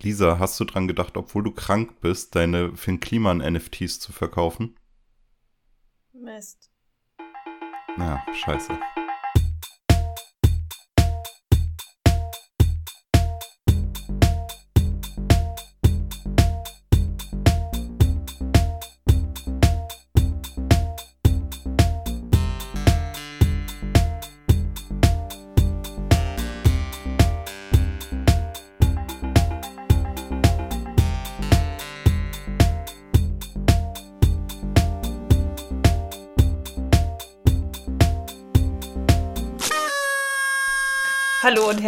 Lisa, hast du dran gedacht, obwohl du krank bist, deine Finn Kliman NFTs zu verkaufen? Mist. Na, scheiße.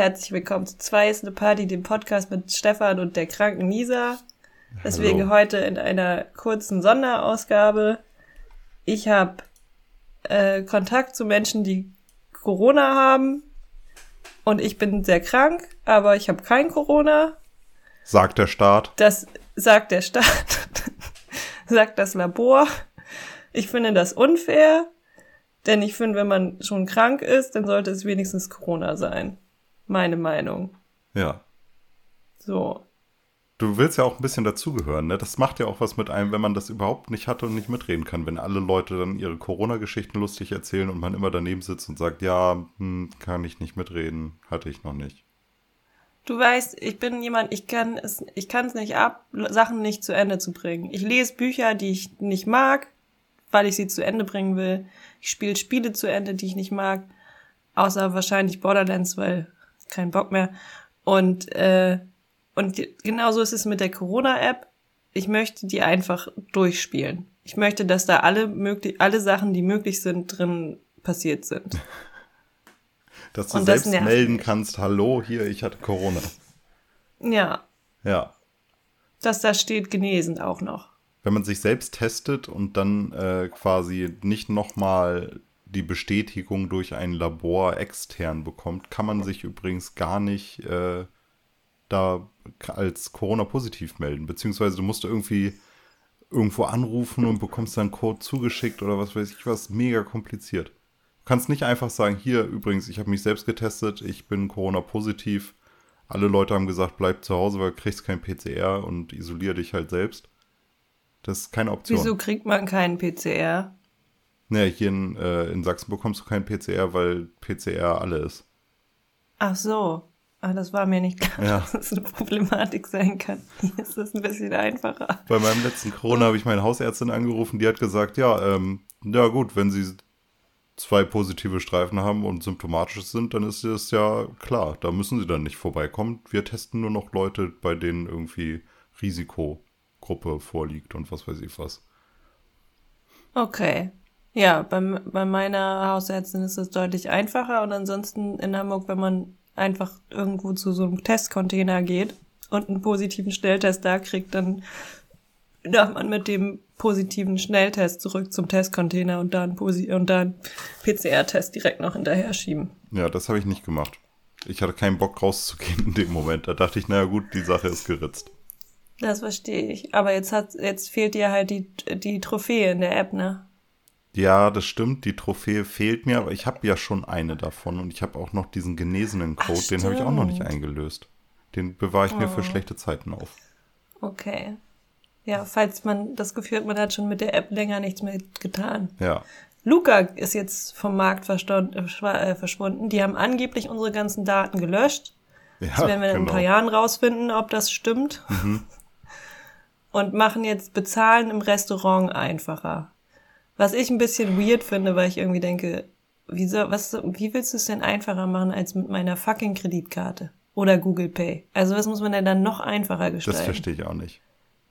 Herzlich willkommen zu Zwei ist eine Party, dem Podcast mit Stefan und der kranken Lisa. Deswegen Hallo. heute in einer kurzen Sonderausgabe. Ich habe äh, Kontakt zu Menschen, die Corona haben. Und ich bin sehr krank, aber ich habe kein Corona. Sagt der Staat. Das sagt der Staat, sagt das Labor. Ich finde das unfair, denn ich finde, wenn man schon krank ist, dann sollte es wenigstens Corona sein. Meine Meinung. Ja. So. Du willst ja auch ein bisschen dazugehören, ne? Das macht ja auch was mit einem, wenn man das überhaupt nicht hatte und nicht mitreden kann. Wenn alle Leute dann ihre Corona-Geschichten lustig erzählen und man immer daneben sitzt und sagt, ja, hm, kann ich nicht mitreden, hatte ich noch nicht. Du weißt, ich bin jemand, ich kann es, ich kann es nicht ab, Sachen nicht zu Ende zu bringen. Ich lese Bücher, die ich nicht mag, weil ich sie zu Ende bringen will. Ich spiele Spiele zu Ende, die ich nicht mag. Außer wahrscheinlich Borderlands, weil kein Bock mehr. Und, äh, und genauso ist es mit der Corona-App. Ich möchte die einfach durchspielen. Ich möchte, dass da alle möglich, alle Sachen, die möglich sind, drin passiert sind. Dass du Und das selbst nervt melden kannst, hallo, hier, ich hatte Corona. Ja, Ja. dass da steht genesen auch noch. Wenn man sich selbst testet und dann äh, quasi nicht nochmal die Bestätigung durch ein Labor extern bekommt, kann man sich übrigens gar nicht äh, da als Corona-positiv melden. Beziehungsweise du musst irgendwie irgendwo anrufen und bekommst dann Code zugeschickt oder was weiß ich was. Mega kompliziert. Du kannst nicht einfach sagen, hier übrigens, ich habe mich selbst getestet, ich bin Corona-positiv. Alle Leute haben gesagt, bleib zu Hause, weil du kriegst kein PCR und isolier dich halt selbst. Das ist keine Option. Wieso kriegt man keinen PCR? Naja, hier in, äh, in Sachsen bekommst du keinen PCR, weil PCR alle ist. Ach so. Ah, das war mir nicht klar, Ja. dass das eine Problematik sein kann. Hier ist das ein bisschen einfacher. Bei meinem letzten Corona habe ich meine Hausärztin angerufen, die hat gesagt, ja, ähm, ja gut, wenn sie zwei positive Streifen haben und symptomatisch sind, dann ist das ja klar, da müssen sie dann nicht vorbeikommen. Wir testen nur noch Leute, bei denen irgendwie Risikogruppe vorliegt und was weiß ich was. Okay. Ja, beim, bei meiner Hausärztin ist es deutlich einfacher und ansonsten in Hamburg, wenn man einfach irgendwo zu so einem Testcontainer geht und einen positiven Schnelltest da kriegt, dann darf man mit dem positiven Schnelltest zurück zum Testcontainer und da einen, Posi und da einen PCR-Test direkt noch hinterher schieben. Ja, das habe ich nicht gemacht. Ich hatte keinen Bock rauszugehen in dem Moment. Da dachte ich, naja gut, die Sache ist geritzt. Das verstehe ich. Aber jetzt hat, jetzt fehlt dir halt die, die Trophäe in der App, ne? Ja, das stimmt, die Trophäe fehlt mir, aber ich habe ja schon eine davon und ich habe auch noch diesen genesenen Ach, Code, den habe ich auch noch nicht eingelöst. Den bewahre ich mir für Oh. schlechte Zeiten auf. Okay. Ja, falls man das Gefühl hat, man hat schon mit der App länger nichts mehr getan. Ja, Luca ist jetzt vom Markt äh, äh, verschwunden. Die haben angeblich unsere ganzen Daten gelöscht. ja Das werden wir in ein genau. paar Jahren rausfinden, ob das stimmt. Mhm. Und machen jetzt Bezahlen im Restaurant einfacher. Was ich ein bisschen weird finde, weil ich irgendwie denke, wie, soll, was, wie willst du es denn einfacher machen als mit meiner fucking Kreditkarte? Oder Google Pay? Also was muss man denn dann noch einfacher gestalten? Das verstehe ich auch nicht.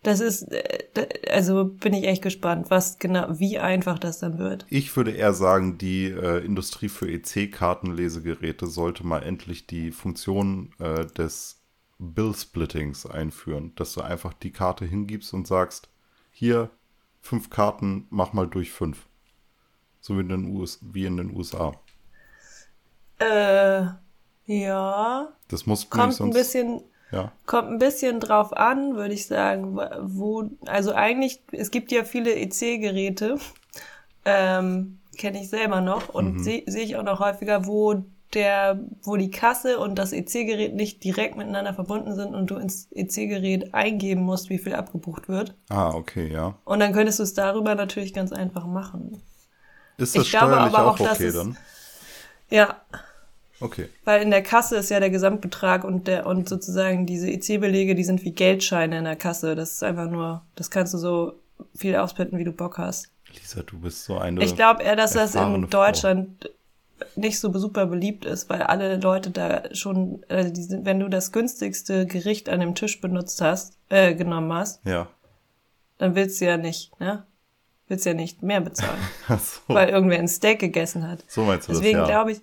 Das ist, äh, also bin ich echt gespannt, was genau, wie einfach das dann wird. Ich würde eher sagen, die äh, Industrie für EC-Kartenlesegeräte sollte mal endlich die Funktion äh, des Bill-Splittings einführen, dass du einfach die Karte hingibst und sagst, hier fünf Karten, mach mal durch fünf. So wie in den, US wie in den USA. Äh, ja, Das muss kommt ein sonst. bisschen, ja. kommt ein bisschen drauf an, würde ich sagen, wo, also eigentlich, es gibt ja viele EC-Geräte, ähm, kenne ich selber noch und Mhm. sehe seh ich auch noch häufiger, wo der, wo die Kasse und das EC-Gerät nicht direkt miteinander verbunden sind und du ins EC-Gerät eingeben musst, wie viel abgebucht wird. Ah, okay, ja. Und dann könntest du es darüber natürlich ganz einfach machen. Ist das Ich glaube steuerlich aber auch, auch, okay es- dann? Ja, Okay. weil in der Kasse ist ja der Gesamtbetrag und der und sozusagen diese EC-Belege, die sind wie Geldscheine in der Kasse. Das ist einfach nur, das kannst du so viel auspitten, wie du Bock hast. Lisa, du bist so eine. Ich glaube eher, dass das in Deutschland nicht so super beliebt ist, weil alle Leute da schon, also die sind, wenn du das günstigste Gericht an dem Tisch benutzt hast, äh, genommen hast, Ja. dann willst du ja nicht, ne? Willst ja nicht mehr bezahlen, so. weil irgendwer ein Steak gegessen hat. so meinst du Deswegen das, ja. glaube ich,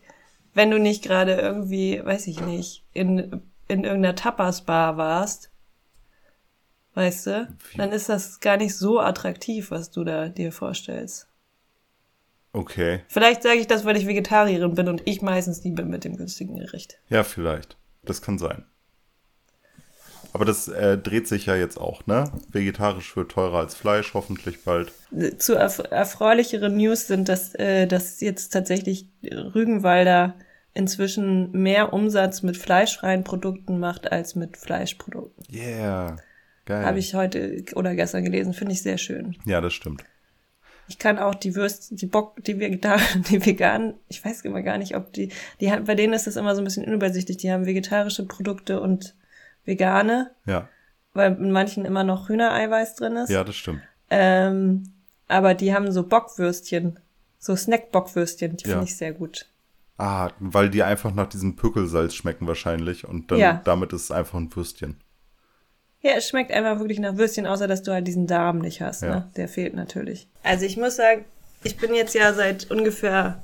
wenn du nicht gerade irgendwie, weiß ich nicht, in, in irgendeiner Tapas-Bar warst, weißt du, Wie? dann ist das gar nicht so attraktiv, was du da dir vorstellst. Okay. Vielleicht sage ich das, weil ich Vegetarierin bin und ich meistens die bin mit dem günstigen Gericht. Ja, vielleicht. Das kann sein. Aber das äh, dreht sich ja jetzt auch, ne? Vegetarisch wird teurer als Fleisch, hoffentlich bald. Zu erf erfreulicheren News sind, dass, äh, dass jetzt tatsächlich Rügenwalder inzwischen mehr Umsatz mit fleischfreien Produkten macht als mit Fleischprodukten. Yeah. Geil. Habe ich heute oder gestern gelesen, finde ich sehr schön. Ja, das stimmt. Ich kann auch die Würste, die Bock, die Vegetar die veganen, ich weiß immer gar nicht, ob die, die bei denen ist das immer so ein bisschen unübersichtlich. Die haben vegetarische Produkte und vegane, Ja. weil in manchen immer noch Hühnereiweiß drin ist. Ja, das stimmt. Ähm, aber die haben so Bockwürstchen, so Snack-Bockwürstchen, die Ja. finde ich sehr gut. Ah, weil die einfach nach diesem Pückelsalz schmecken wahrscheinlich und dann Ja. damit ist es einfach ein Würstchen. Ja, es schmeckt einfach wirklich nach Würstchen, außer dass du halt diesen Darm nicht hast, Ja. ne? Der fehlt natürlich. Also ich muss sagen, ich bin jetzt ja seit ungefähr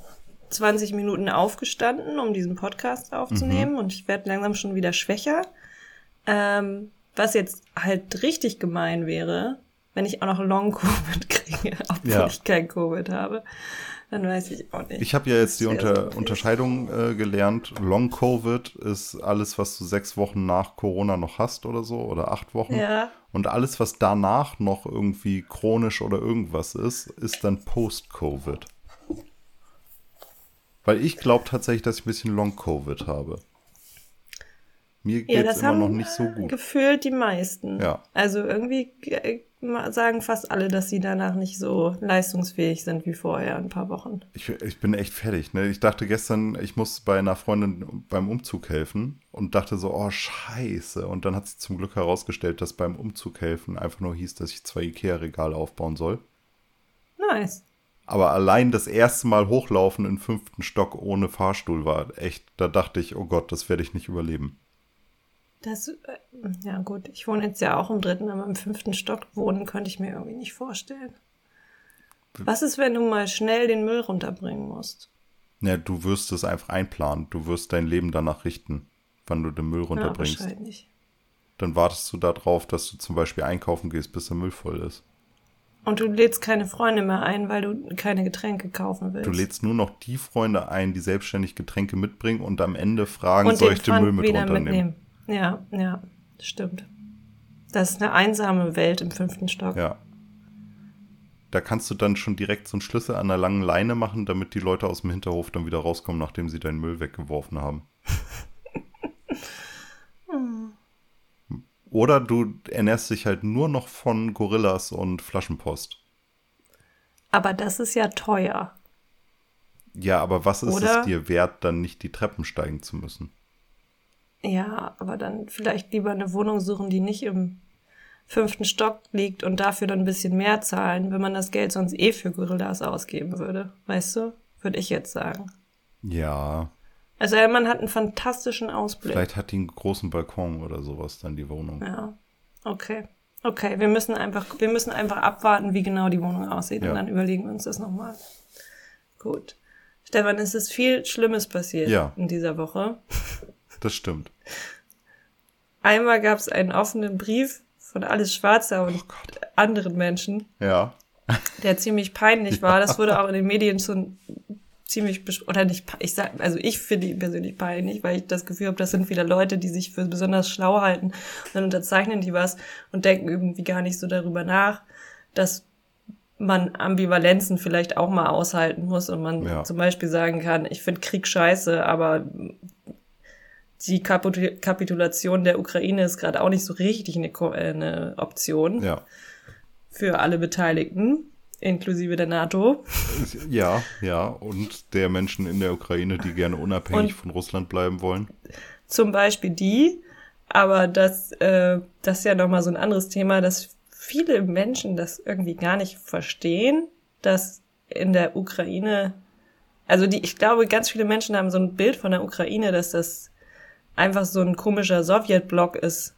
20 Minuten aufgestanden, um diesen Podcast aufzunehmen und ich werde langsam schon wieder schwächer. Ähm, was jetzt halt richtig gemein wäre, wenn ich auch noch Long-Covid kriege, obwohl Ja. ich kein Covid habe, dann weiß ich auch nicht. Ich habe ja jetzt die Unter so Unterscheidung äh, gelernt. Long Covid ist alles, was du sechs Wochen nach Corona noch hast oder so, oder acht Wochen. Ja. Und alles, was danach noch irgendwie chronisch oder irgendwas ist, ist dann Post-Covid. Weil ich glaube tatsächlich, dass ich ein bisschen Long-Covid habe. Mir Ja, geht es das immer noch nicht so gut. gefühlt die meisten. Ja. Also irgendwie äh, sagen fast alle, dass sie danach nicht so leistungsfähig sind wie vorher ein paar Wochen. Ich, ich bin echt fertig. Ne? Ich dachte gestern, ich muss bei einer Freundin beim Umzug helfen und dachte so, oh scheiße. Und dann hat sich zum Glück herausgestellt, dass beim Umzug helfen einfach nur hieß, dass ich zwei Ikea-Regale aufbauen soll. Nice. Aber allein das erste Mal hochlaufen im fünften Stock ohne Fahrstuhl war echt, da dachte ich, oh Gott, das werde ich nicht überleben. Das, äh, ja gut, ich wohne jetzt ja auch im dritten, aber im fünften Stock wohnen könnte ich mir irgendwie nicht vorstellen. Was ist, wenn du mal schnell den Müll runterbringen musst? Ja, du wirst es einfach einplanen. Du wirst dein Leben danach richten, wann du den Müll Ja, runterbringst. wahrscheinlich. Dann wartest du darauf, dass du zum Beispiel einkaufen gehst, bis der Müll voll ist. Und du lädst keine Freunde mehr ein, weil du keine Getränke kaufen willst. Du lädst nur noch die Freunde ein, die selbstständig Getränke mitbringen und am Ende fragen, und soll ich den Müll mit runternehmen? mitnehmen. Ja, ja, stimmt. Das ist eine einsame Welt im fünften Stock. Ja. Da kannst du dann schon direkt so einen Schlüssel an einer langen Leine machen, damit die Leute aus dem Hinterhof dann wieder rauskommen, nachdem sie deinen Müll weggeworfen haben. Oder du ernährst dich halt nur noch von Gorillas und Flaschenpost. Aber das ist ja teuer. Ja, aber was ist Oder- es dir wert, dann nicht die Treppen steigen zu müssen? Ja, aber dann vielleicht lieber eine Wohnung suchen, die nicht im fünften Stock liegt und dafür dann ein bisschen mehr zahlen, wenn man das Geld sonst eh für Gorillas ausgeben würde. Weißt du? Würde ich jetzt sagen. Ja, Also der Mann hat einen fantastischen Ausblick. vielleicht hat die einen großen Balkon oder sowas dann die Wohnung. Ja. Okay. Okay, wir müssen einfach, wir müssen einfach abwarten, wie genau die Wohnung aussieht Ja. und dann überlegen wir uns das nochmal. Gut. Stefan, es ist viel Schlimmes passiert Ja. in dieser Woche. Das stimmt. Einmal gab es einen offenen Brief von Alles Schwarzer und anderen Menschen, Ja. der ziemlich peinlich war. Das wurde auch in den Medien schon ziemlich besch- oder nicht ich sag also ich finde ihn persönlich peinlich, weil ich das Gefühl habe, das sind wieder Leute, die sich für besonders schlau halten und dann unterzeichnen die was und denken irgendwie gar nicht so darüber nach, dass man Ambivalenzen vielleicht auch mal aushalten muss und man Ja. zum Beispiel sagen kann, ich finde Krieg scheiße, aber die Kapitu- Kapitulation der Ukraine ist gerade auch nicht so richtig eine, äh, eine Option Ja. für alle Beteiligten, inklusive der NATO. Ja, ja. Und der Menschen in der Ukraine, die gerne unabhängig Und- von Russland bleiben wollen. Zum Beispiel die, aber das, äh, das ist ja nochmal so ein anderes Thema, dass viele Menschen das irgendwie gar nicht verstehen, dass in der Ukraine, also die, ich glaube, ganz viele Menschen haben so ein Bild von der Ukraine, dass das einfach so ein komischer Sowjetblock ist.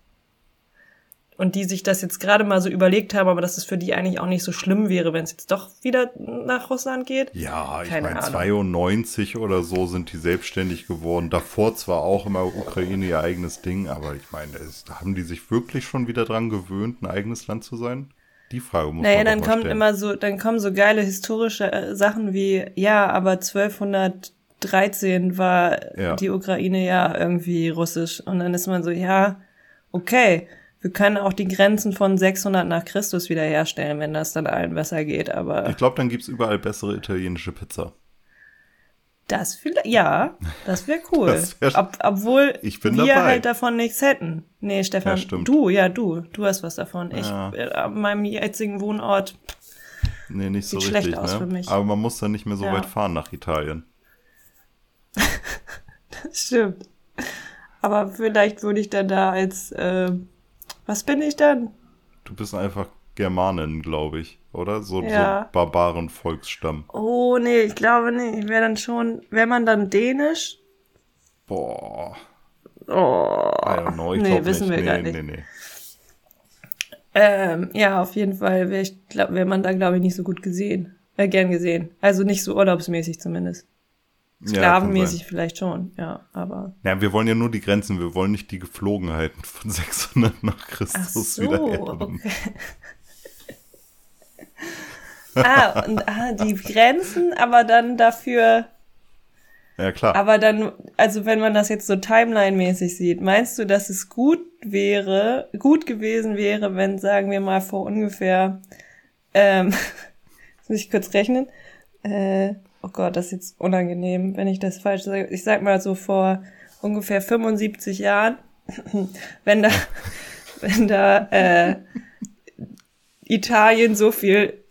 Und die sich das jetzt gerade mal so überlegt haben, aber dass es für die eigentlich auch nicht so schlimm wäre, wenn es jetzt doch wieder nach Russland geht. Ja, ich Keine meine, Ahnung. 92 oder so sind die selbstständig geworden. Davor zwar auch immer Ukraine ihr eigenes Ding, aber ich meine, es, haben die sich wirklich schon wieder dran gewöhnt, ein eigenes Land zu sein? Die Frage muss Naja, man dann stellen. immer so, dann kommen so geile historische äh, Sachen wie, ja, aber 1213 war Ja. die Ukraine ja irgendwie russisch. Und dann ist man so, ja, okay, wir können auch die Grenzen von 600 nach Christus wiederherstellen, wenn das dann allen besser geht. Aber Ich glaube, dann gibt's überall bessere italienische Pizza. das vielleicht, ja, das wäre cool. Das wär- Ob, obwohl wir dabei. halt davon nichts hätten. Nee, Stefan, Ja, du, ja, du, du hast was davon. Ja. Ich, an meinem jetzigen Wohnort, Nee, nicht so Sieht schlecht richtig, aus ne? für mich. Aber man muss dann nicht mehr so Ja. weit fahren nach Italien. Stimmt. Aber vielleicht würde ich dann da als, äh, was bin ich dann? Du bist einfach Germanin, glaube ich, oder? So, Ja. so barbaren Volksstamm. Oh, nee, ich glaube nicht. Ich wäre dann schon, wäre man dann dänisch? Boah, Oh, I don't know, ich nee, wissen nicht. wir nee, gar nicht. nee, nee. Ähm, ja, auf jeden Fall wäre wäre man da, glaube ich, nicht so gut gesehen. Äh, gern gesehen. Also nicht so urlaubsmäßig zumindest. Ja, Sklavenmäßig sein. vielleicht schon, ja, aber. Ja, wir wollen ja nur die Grenzen, wir wollen nicht die Geflogenheiten von 600 nach Ach Christus so, wieder erden. okay. ah, und ah, die Grenzen, aber dann dafür Ja, klar. Aber dann, also wenn man das jetzt so timeline-mäßig sieht, meinst du, dass es gut wäre, gut gewesen wäre, wenn, sagen wir mal, vor ungefähr, ähm, jetzt muss ich kurz rechnen, äh, oh Gott, das ist jetzt unangenehm, wenn ich das falsch sage. Ich sag mal so vor ungefähr 75 Jahren, wenn da, wenn da äh, Italien so viel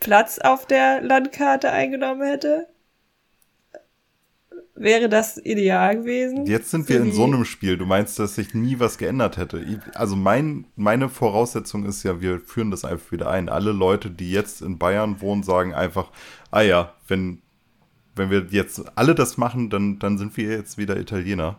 Platz auf der Landkarte eingenommen hätte, wäre das ideal gewesen. Jetzt sind wir in so einem Spiel. Du meinst, dass sich nie was geändert hätte. Also mein, meine Voraussetzung ist ja, wir führen das einfach wieder ein. Alle Leute, die jetzt in Bayern wohnen, sagen einfach, ah ja, wenn, wenn wir jetzt alle das machen, dann, dann sind wir jetzt wieder Italiener.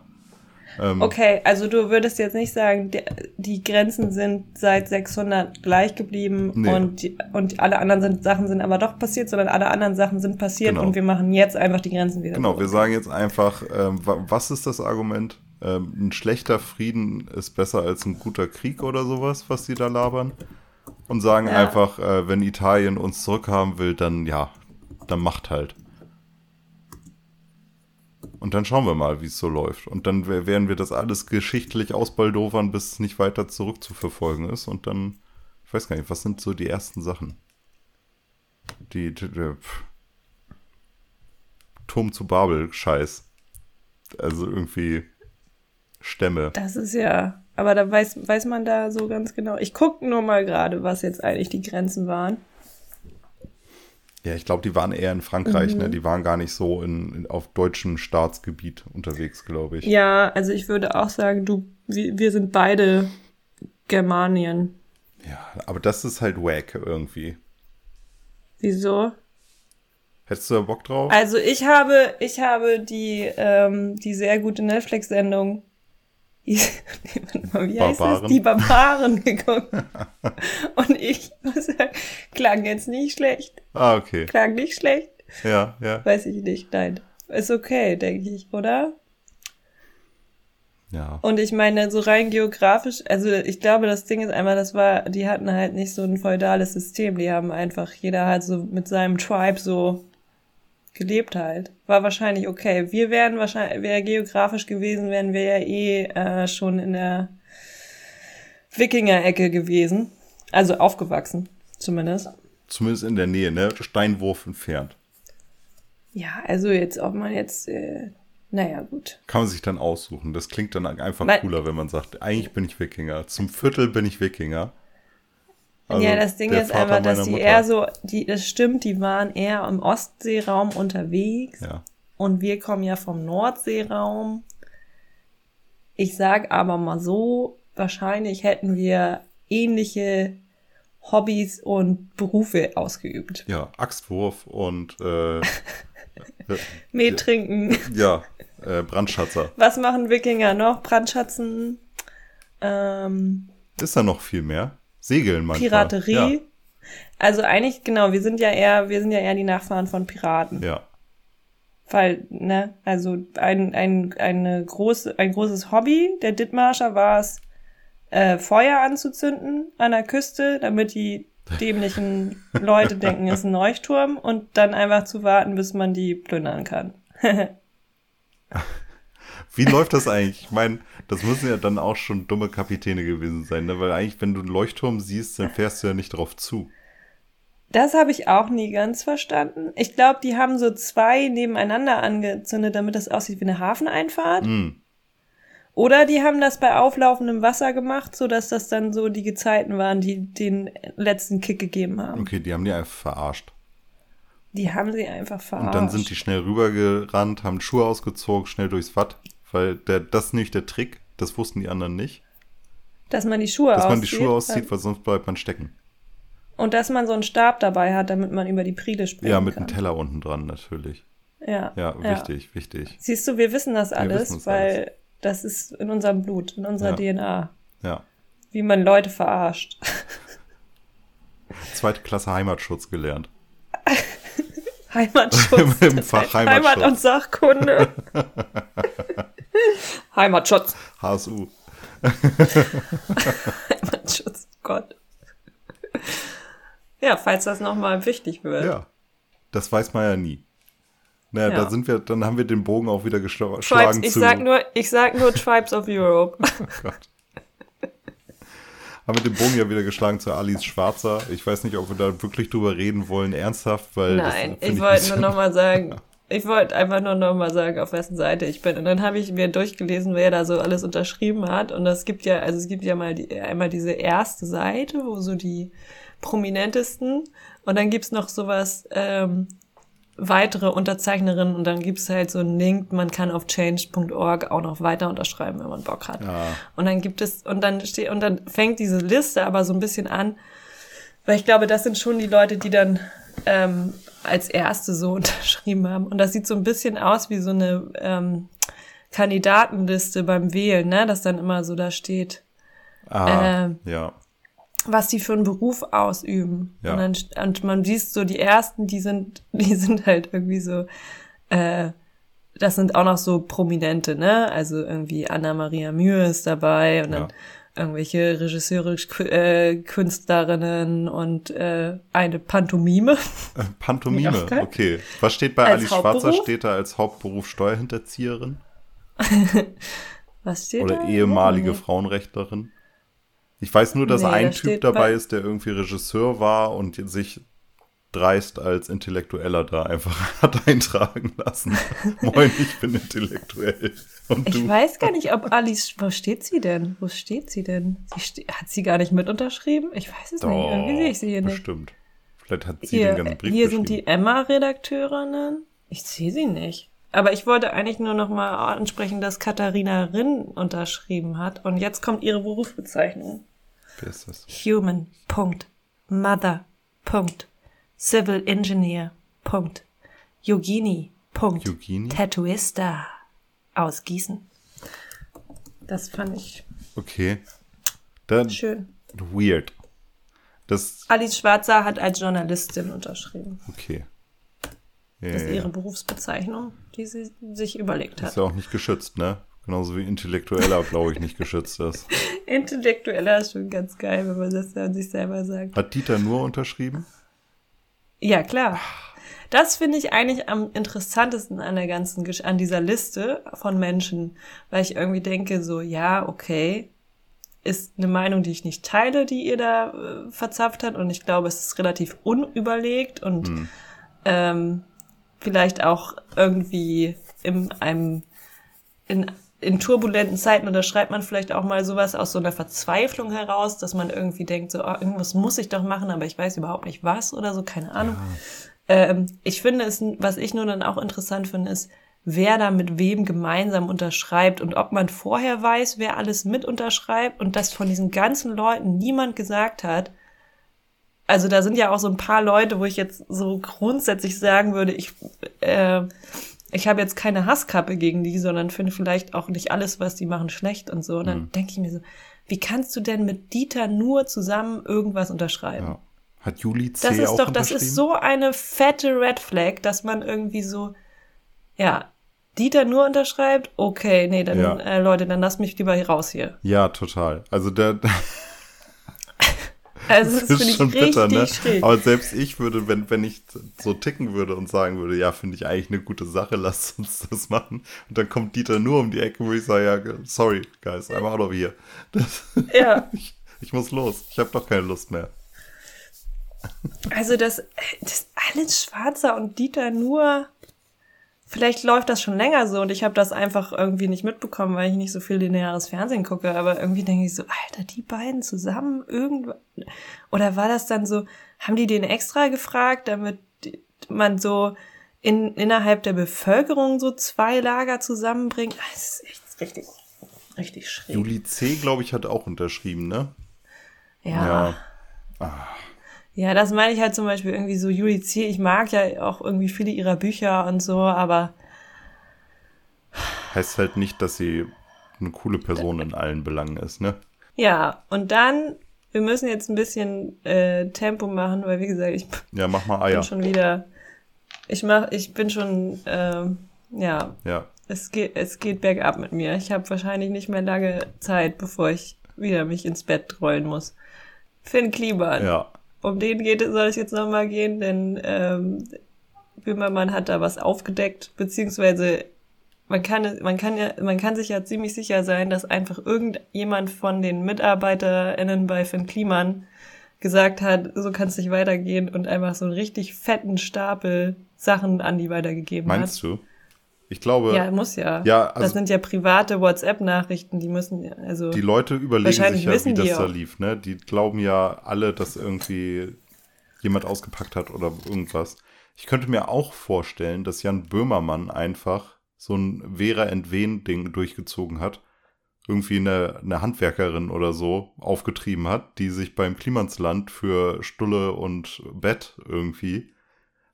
Ähm, Okay, also du würdest jetzt nicht sagen, die, die Grenzen sind seit 600 gleich geblieben Nee. und, und alle anderen sind, Sachen sind aber doch passiert, sondern alle anderen Sachen sind passiert Genau. und wir machen jetzt einfach die Grenzen wieder. Genau, zurück. wir sagen jetzt einfach, ähm, wa- was ist das Argument? Ähm, ein schlechter Frieden ist besser als ein guter Krieg oder sowas, was sie da labern. Und sagen Ja. einfach, äh, wenn Italien uns zurückhaben will, dann ja, dann macht halt. Und dann schauen wir mal, wie es so läuft. Und dann we- werden wir das alles geschichtlich ausbaldowern, bis es nicht weiter zurückzuverfolgen ist. Und dann, ich weiß gar nicht, was sind so die ersten Sachen? Die, die, die. Turm zu Babel, Scheiß. Also irgendwie Stämme. Das ist ja, aber da weiß, weiß man da so ganz genau. Ich gucke nur mal gerade, was jetzt eigentlich die Grenzen waren. Ja, ich glaube, die waren eher in Frankreich, Mhm. ne? Die waren gar nicht so in, in, auf deutschem Staatsgebiet unterwegs, glaube ich. Ja, also ich würde auch sagen, du, wir, wir sind beide Germanien. Ja, aber das ist halt wack irgendwie. Wieso? Hättest du da Bock drauf? Also ich habe, ich habe die, ähm, die sehr gute Netflix-Sendung, wie heißt Barbaren. es? Die Barbaren geguckt. Und ich muss sagen, klang jetzt nicht schlecht. Ah, okay. Klang nicht schlecht. Ja, ja. Weiß ich nicht, nein. Ist okay, denke ich, oder? Ja. Und ich meine, so rein geografisch, also ich glaube, das Ding ist einfach, das war, die hatten halt nicht so ein feudales System. Die haben einfach, jeder hat so mit seinem Tribe so gelebt halt. War wahrscheinlich okay. Wir wären wahrscheinlich, wäre geografisch gewesen, wären wir ja eh äh, schon in der Wikinger-Ecke gewesen. Also aufgewachsen, zumindest. zumindest in der Nähe, ne? Steinwurf entfernt. Ja, also jetzt, ob man jetzt, äh, naja, gut. Kann man sich dann aussuchen. Das klingt dann einfach Weil- cooler, wenn man sagt, eigentlich bin ich Wikinger. Zum Viertel bin ich Wikinger. Also ja, das Ding ist Vater einfach, dass die Mutter. eher so, die, das stimmt, die waren eher im Ostseeraum unterwegs. Ja. Und wir kommen ja vom Nordseeraum. Ich sag aber mal so, wahrscheinlich hätten wir ähnliche Hobbys und Berufe ausgeübt. Ja, Axtwurf und äh, Mehl trinken. ja, äh, Brandschatzer. Was machen Wikinger noch? Brandschatzen, ähm, Ist da noch viel mehr? Segeln manchmal. Piraterie. Ja. Also eigentlich, genau, wir sind ja eher, wir sind ja eher die Nachfahren von Piraten. ja. Weil, ne, also ein, ein, eine große, ein großes Hobby der Dithmarscher war es, äh, Feuer anzuzünden an der Küste, damit die dämlichen Leute denken, es ist ein Leuchtturm und dann einfach zu warten, bis man die plündern kann. Wie läuft das eigentlich? Ich meine, das müssen ja dann auch schon dumme Kapitäne gewesen sein, ne? weil eigentlich, wenn du einen Leuchtturm siehst, dann fährst du ja nicht drauf zu. Das habe ich auch nie ganz verstanden. Ich glaube, die haben so zwei nebeneinander angezündet, damit das aussieht wie eine Hafeneinfahrt. Hm. Oder die haben das bei auflaufendem Wasser gemacht, so dass das dann so die Gezeiten waren, die den letzten Kick gegeben haben. Okay, die haben die einfach verarscht. Die haben sie einfach verarscht. Und dann sind die schnell rübergerannt, haben Schuhe ausgezogen, schnell durchs Watt. Weil der, das ist nämlich der Trick, das wussten die anderen nicht. dass man die Schuhe Dass man die auszieht, Schuhe auszieht, weil sonst bleibt man stecken. Und dass man so einen Stab dabei hat, damit man über die Priele springen Ja, mit kann. einem Teller unten dran natürlich. Ja, Ja, wichtig, wichtig. Siehst du, wir wissen das alles, wissen das weil alles. das ist in unserem Blut, in unserer Ja. DNA. Ja. Wie man Leute verarscht. Zweite Klasse Heimatschutz gelernt. Heimatschutz. Im Fach Heimatschutz. Heimat- und Sachkunde. Heimatschutz. HSU. Heimatschutz. Gott. Ja, falls das nochmal wichtig wird. Ja. Das weiß man ja nie. Naja, Ja. da sind wir, dann haben wir den Bogen auch wieder geschlagen Tribes, ich zu. sag nur, ich sag nur Tribes of Europe. Oh Gott. Haben wir den Bogen ja wieder geschlagen zu Alice Schwarzer. Ich weiß nicht, ob wir da wirklich drüber reden wollen, ernsthaft, weil. das Nein, find ich ein wollte nur nochmal sagen, ich wollte einfach nur nochmal sagen, auf wessen Seite ich bin. Und dann habe ich mir durchgelesen, wer da so alles unterschrieben hat. Und es gibt ja, also es gibt ja mal die, einmal diese erste Seite, wo so die prominentesten. Und dann gibt's noch sowas, ähm, weitere Unterzeichnerinnen und dann gibt's halt so einen Link, man kann auf change.org auch noch weiter unterschreiben, wenn man Bock hat. Ja. Und dann gibt es, und dann steht, und dann fängt diese Liste aber so ein bisschen an, weil ich glaube, das sind schon die Leute, die dann ähm, als erste so unterschrieben haben. Und das sieht so ein bisschen aus wie so eine ähm, Kandidatenliste beim Wählen, ne? Dass dann immer so da steht, Ah, Ähm, ja. was die für einen Beruf ausüben. Ja. Und, dann, und man sieht so, die ersten, die sind, die sind halt irgendwie so, äh, das sind auch noch so Prominente, ne? Also irgendwie Anna-Maria Mühe ist dabei und dann Ja. Irgendwelche Regisseure, äh, Künstlerinnen und äh, eine Pantomime. Äh, Pantomime, okay. Was steht bei Als Alice Schwarzer? Steht da als Hauptberuf Steuerhinterzieherin? Was steht Oder da? ehemalige Nee. Frauenrechtlerin? Ich weiß nur, dass Nee, ein da Typ dabei bei- ist, der irgendwie Regisseur war und sich dreist als Intellektueller da einfach hat eintragen lassen. Moin, ich bin intellektuell. Und Ich du? weiß gar nicht, ob Alice, wo steht sie denn? Wo steht sie denn? Sie ste hat sie gar nicht mit unterschrieben? Ich weiß es nicht. Irgendwie sehe ich sie hier nicht. bestimmt. Vielleicht hat sie Hier, den ganzen Brief hier sind die Emma-Redakteurinnen. Ich sehe sie nicht. Aber ich wollte eigentlich nur noch mal ansprechen, dass Katharina Rinn unterschrieben hat. Und jetzt kommt ihre Berufsbezeichnung. Wer ist das? Human. Punkt. Mother. Punkt. Civil Engineer. Punkt. Yogini. Punkt. Yogini? Tattooista. Aus Gießen. Das fand ich Okay. Dann schön. weird. Das, Alice Schwarzer hat als Journalistin unterschrieben. okay. Ja, Das ist ihre. Berufsbezeichnung, die sie sich überlegt hat. Ist ja auch nicht geschützt, ne? Genauso wie Intellektueller, glaube ich, nicht geschützt ist. Intellektueller ist schon ganz geil, wenn man das an sich selber sagt. Hat Dieter nur unterschrieben? Ja, klar. Das finde ich eigentlich am interessantesten an der ganzen, Gesch an dieser Liste von Menschen, weil ich irgendwie denke so, ja, okay, ist eine Meinung, die ich nicht teile, die ihr da äh, verzapft hat. Und ich glaube, es ist relativ unüberlegt und Hm. ähm, vielleicht auch irgendwie in einem in, in turbulenten Zeiten unterschreibt man vielleicht auch mal sowas aus so einer Verzweiflung heraus, dass man irgendwie denkt, so, oh, irgendwas muss ich doch machen, aber ich weiß überhaupt nicht was oder so, keine Ahnung. Ähm, ich finde es, was ich nur dann auch interessant finde, ist, wer da mit wem gemeinsam unterschreibt und ob man vorher weiß, wer alles mit unterschreibt und dass von diesen ganzen Leuten niemand gesagt hat, also da sind ja auch so ein paar Leute, wo ich jetzt so grundsätzlich sagen würde, ich, äh, ich habe jetzt keine Hasskappe gegen die, sondern finde vielleicht auch nicht alles, was die machen, schlecht und so. Und dann denke ich mir so, wie kannst du denn mit Dieter nur zusammen irgendwas unterschreiben? Ja. Hat Juli C. Das ist auch doch, das ist so eine fette Red Flag, dass man irgendwie so, ja, Dieter nur unterschreibt, okay, nee, dann, Ja. äh, Leute, dann lasst mich lieber hier raus hier. Ja, total. Also der, Also das, das ist schon bitter, ne? schräg. Aber selbst ich würde, wenn, wenn ich so ticken würde und sagen würde, ja, finde ich eigentlich eine gute Sache, lasst uns das machen. Und dann kommt Dieter nur um die Ecke, wo ich sage, ja, sorry, guys, I'm out of here. Das, Ja, ich, ich muss los. Ich habe doch keine Lust mehr. also das, das alles Schwarzer und Dieter nur. Vielleicht läuft das schon länger so und ich habe das einfach irgendwie nicht mitbekommen, weil ich nicht so viel lineares Fernsehen gucke. Aber irgendwie denke ich so, Alter, die beiden zusammen irgendwo. Oder war das dann so, haben die den extra gefragt, damit man so in, innerhalb der Bevölkerung so zwei Lager zusammenbringt? Ah, Das ist echt richtig, richtig schräg. Juli C., glaube ich, hat auch unterschrieben, ne? ja. Ja. Ja, das meine ich halt zum Beispiel irgendwie so Juli C. Ich mag ja auch irgendwie viele ihrer Bücher und so, aber Heißt halt nicht, dass sie eine coole Person in allen Belangen ist, ne? ja. Und dann, wir müssen jetzt ein bisschen äh, Tempo machen, weil wie gesagt, ich Ja, mach mal bin Eier. schon wieder, ich mach, ich bin schon, ähm, ja, Ja. es geht, es geht bergab mit mir. Ich habe wahrscheinlich nicht mehr lange Zeit, bevor ich wieder mich ins Bett rollen muss. Finn Kliman. Ja. Um den geht es, soll es jetzt nochmal gehen, denn ähm, Böhmermann hat da was aufgedeckt, beziehungsweise man kann, man kann ja, man kann sich ja ziemlich sicher sein, dass einfach irgendjemand von den MitarbeiterInnen bei Finn Kliman gesagt hat, so kann es nicht weitergehen und einfach so einen richtig fetten Stapel Sachen an die weitergegeben Meinst hat. du? Ich glaube, Ja, muss ja. Ja, also- das sind ja private WhatsApp-Nachrichten, die müssen, also. die Leute überlegen sich ja, wie das da auch. lief, ne? Die glauben ja alle, dass irgendwie jemand ausgepackt hat oder irgendwas. Ich könnte mir auch vorstellen, dass Jan Böhmermann einfach so ein Vera Entwen-Ding durchgezogen hat. Irgendwie eine, eine Handwerkerin oder so aufgetrieben hat, die sich beim Klimansland für Stulle und Bett irgendwie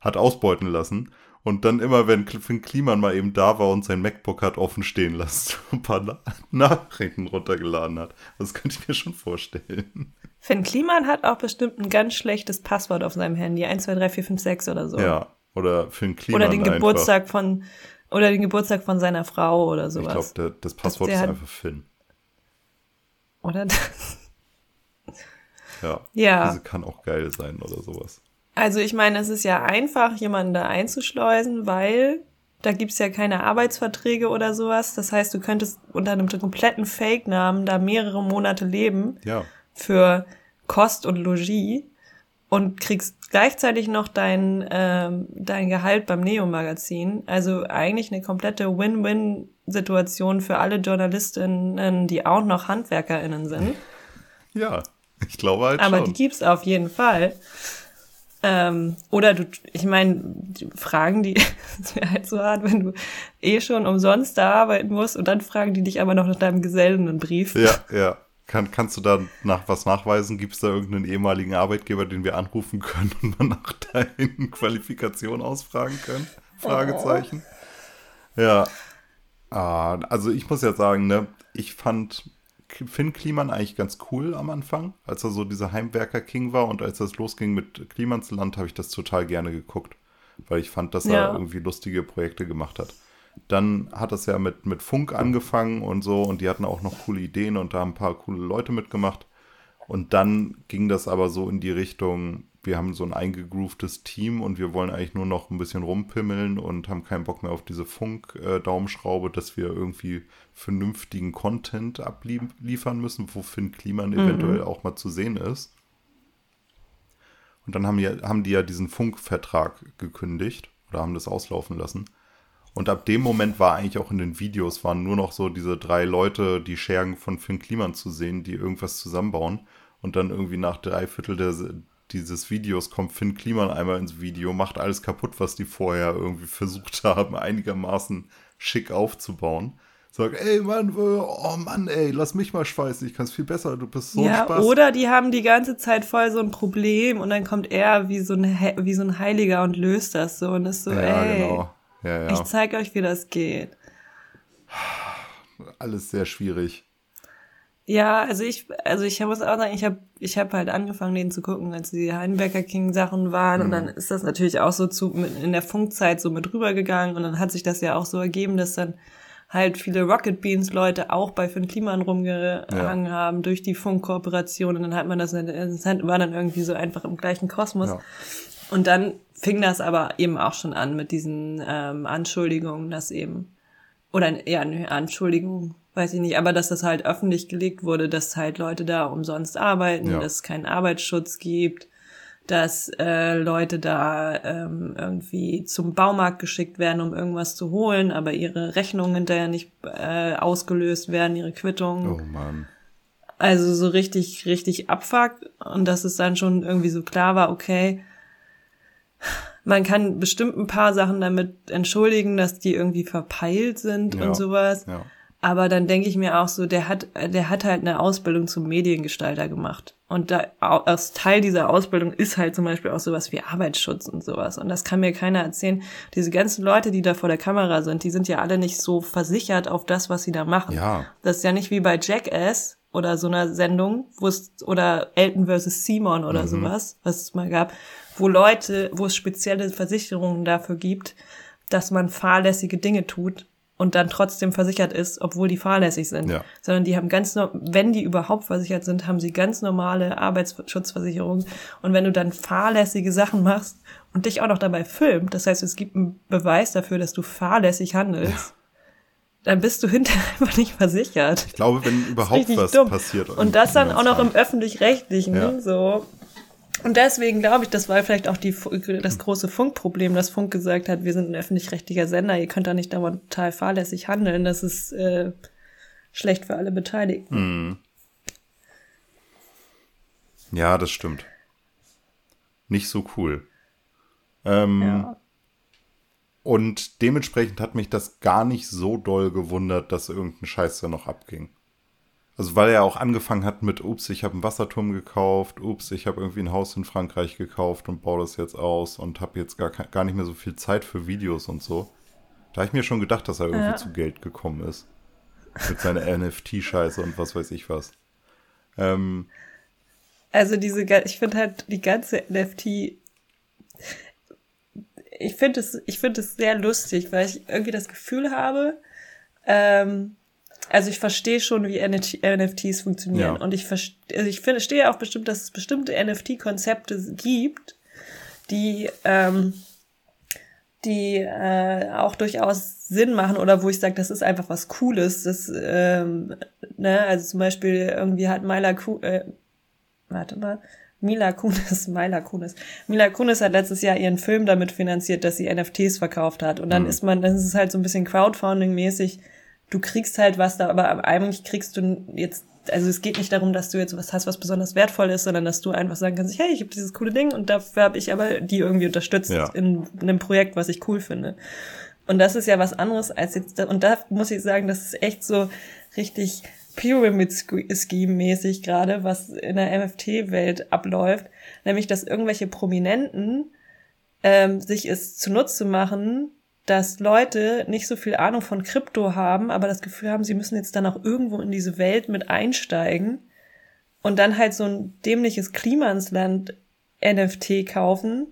hat ausbeuten lassen. Und dann immer, wenn Finn Kliman mal eben da war und sein MacBook hat offen stehen lassen, ein paar Na Nachrichten runtergeladen hat. Das könnte ich mir schon vorstellen. Finn Kliman hat auch bestimmt ein ganz schlechtes Passwort auf seinem Handy. 1, 2, 3, 4, 5, 6 oder so. Ja. Oder Finn Kliman Oder den einfach. Geburtstag von, oder den Geburtstag von seiner Frau oder Ich sowas. glaube, das Passwort ist einfach Finn. Oder? Ja. Ja. Diese kann auch geil sein oder sowas. Also ich meine, es ist ja einfach, jemanden da einzuschleusen, weil da gibt's ja keine Arbeitsverträge oder sowas. Das heißt, du könntest unter einem kompletten Fake-Namen da mehrere Monate leben Ja. für Kost und Logis und kriegst gleichzeitig noch dein, ähm, dein Gehalt beim Neo-Magazin. Also eigentlich eine komplette Win-Win-Situation für alle JournalistInnen, die auch noch HandwerkerInnen sind. Ja. Ich glaube halt Aber schon. die gibt's auf jeden Fall. Ähm, oder du, ich meine, Fragen, die es wäre halt so hart, wenn du eh schon umsonst da arbeiten musst und dann fragen die dich aber noch nach deinem Gesellenbrief. Ja, ja. Kann, kannst du da nach was nachweisen? Gibt es da irgendeinen ehemaligen Arbeitgeber, den wir anrufen können und mal nach deinen Qualifikationen ausfragen können? Fragezeichen. Ja. Ah, also ich muss ja sagen, ne, ich fand Finn Kliman eigentlich ganz cool am Anfang, als er so dieser Heimwerker-King war und als das losging mit Klimansland, habe ich das total gerne geguckt, weil ich fand, dass Ja. er irgendwie lustige Projekte gemacht hat. Dann hat es ja mit, mit Funk angefangen und so und die hatten auch noch coole Ideen und da haben ein paar coole Leute mitgemacht. Und dann ging das aber so in die Richtung, wir haben so ein eingegrooftes Team und wir wollen eigentlich nur noch ein bisschen rumpimmeln und haben keinen Bock mehr auf diese Funk-Daumenschraube, dass wir irgendwie vernünftigen Content abliefern müssen, wo Finn Kliman mhm. eventuell auch mal zu sehen ist. Und dann haben die, haben die ja diesen Funkvertrag gekündigt oder haben das auslaufen lassen. Und ab dem Moment war eigentlich auch in den Videos, waren nur noch so diese drei Leute, die Schergen von Finn Kliman zu sehen, die irgendwas zusammenbauen. Und dann irgendwie nach drei Viertel der, dieses Videos kommt Finn Kliman einmal ins Video, macht alles kaputt, was die vorher irgendwie versucht haben, einigermaßen schick aufzubauen. Sagt, ey Mann, äh, oh Mann, ey, lass mich mal schweißen, ich kann es viel besser, du bist so ja, Spaß. Oder die haben die ganze Zeit voll so ein Problem und dann kommt er wie so ein, wie so ein Heiliger und löst das so und ist so, ja, ey, genau. ja, ja. ich zeig euch, wie das geht. Alles sehr schwierig. Ja, also ich, also ich muss auch sagen, ich habe ich hab halt angefangen, den zu gucken, als die Heidenberger King Sachen waren. Mhm. Und dann ist das natürlich auch so zu, in der Funkzeit so mit rübergegangen. Und dann hat sich das ja auch so ergeben, dass dann halt viele Rocket Beans Leute auch bei Finn Kliman rumgehangen ja. haben durch die Funkkooperation. Und dann hat man das, das war dann irgendwie so einfach im gleichen Kosmos. Ja. Und dann fing das aber eben auch schon an mit diesen ähm, Anschuldigungen, dass eben, oder ja, eine Anschuldigung, weiß ich nicht, aber dass das halt öffentlich gelegt wurde, dass halt Leute da umsonst arbeiten, ja. dass es keinen Arbeitsschutz gibt, dass äh, Leute da ähm, irgendwie zum Baumarkt geschickt werden, um irgendwas zu holen, aber ihre Rechnungen hinterher nicht äh, ausgelöst werden, ihre Quittungen. Oh Mann. Also so richtig, richtig Abfuck. Und dass es dann schon irgendwie so klar war, okay, man kann bestimmt ein paar Sachen damit entschuldigen, dass die irgendwie verpeilt sind ja, und sowas. Ja. Aber dann denke ich mir auch so, der hat, der hat halt eine Ausbildung zum Mediengestalter gemacht. Und da, als Teil dieser Ausbildung ist halt zum Beispiel auch sowas wie Arbeitsschutz und sowas. Und das kann mir keiner erzählen. Diese ganzen Leute, die da vor der Kamera sind, die sind ja alle nicht so versichert auf das, was sie da machen. Ja. Das ist ja nicht wie bei Jackass oder so einer Sendung, wo es, oder Elton versus Simon oder mhm. sowas, was es mal gab, wo Leute, wo es spezielle Versicherungen dafür gibt, dass man fahrlässige Dinge tut und dann trotzdem versichert ist, obwohl die fahrlässig sind. Ja. Sondern die haben ganz, wenn die überhaupt versichert sind, haben sie ganz normale Arbeitsschutzversicherungen. Und wenn du dann fahrlässige Sachen machst und dich auch noch dabei filmt, das heißt, es gibt einen Beweis dafür, dass du fahrlässig handelst, ja. dann bist du hinterher einfach nicht versichert. Ich glaube, wenn überhaupt was dumm. passiert. Und das dann auch noch im öffentlich-rechtlichen, ja. so, und deswegen glaube ich, das war vielleicht auch die, das große Funkproblem, dass Funk gesagt hat, wir sind ein öffentlich-rechtlicher Sender, ihr könnt da nicht dauernd total fahrlässig handeln. Das ist äh, schlecht für alle Beteiligten. Mhm. Ja, das stimmt. Nicht so cool. Ähm, ja. Und dementsprechend hat mich das gar nicht so doll gewundert, dass irgendein Scheiß da noch abging. Also weil er auch angefangen hat mit, ups, ich habe einen Wasserturm gekauft, ups, ich habe irgendwie ein Haus in Frankreich gekauft und baue das jetzt aus und habe jetzt gar, gar nicht mehr so viel Zeit für Videos und so. Da habe ich mir schon gedacht, dass er irgendwie ja. zu Geld gekommen ist. Mit seiner NFT-Scheiße und was weiß ich was. Ähm, also diese, ich finde halt die ganze NFT, ich finde es, ich finde es sehr lustig, weil ich irgendwie das Gefühl habe, ähm, also ich verstehe schon, wie NFTs funktionieren. Ja. Und ich verstehe, also ich verstehe auch bestimmt, dass es bestimmte NFT-Konzepte gibt, die, ähm, die äh, auch durchaus Sinn machen oder wo ich sage, das ist einfach was Cooles. Das, ähm, ne, also zum Beispiel irgendwie hat Myla Ku äh, warte mal, Mila Kunis, Mila Kunis. Mila Kunis hat letztes Jahr ihren Film damit finanziert, dass sie NFTs verkauft hat. Und dann mhm. ist man, dann ist es halt so ein bisschen Crowdfunding-mäßig du kriegst halt was da, aber eigentlich kriegst du jetzt, also es geht nicht darum, dass du jetzt was hast, was besonders wertvoll ist, sondern dass du einfach sagen kannst, hey, ich habe dieses coole Ding und dafür habe ich aber die irgendwie unterstützt ja. in, in einem Projekt, was ich cool finde. Und das ist ja was anderes als jetzt, und da muss ich sagen, das ist echt so richtig Pyramid-Scheme-mäßig gerade, was in der MFT-Welt abläuft, nämlich dass irgendwelche Prominenten ähm, sich es zunutze machen, dass Leute nicht so viel Ahnung von Krypto haben, aber das Gefühl haben, sie müssen jetzt dann auch irgendwo in diese Welt mit einsteigen und dann halt so ein dämliches Klima ins Land NFT kaufen,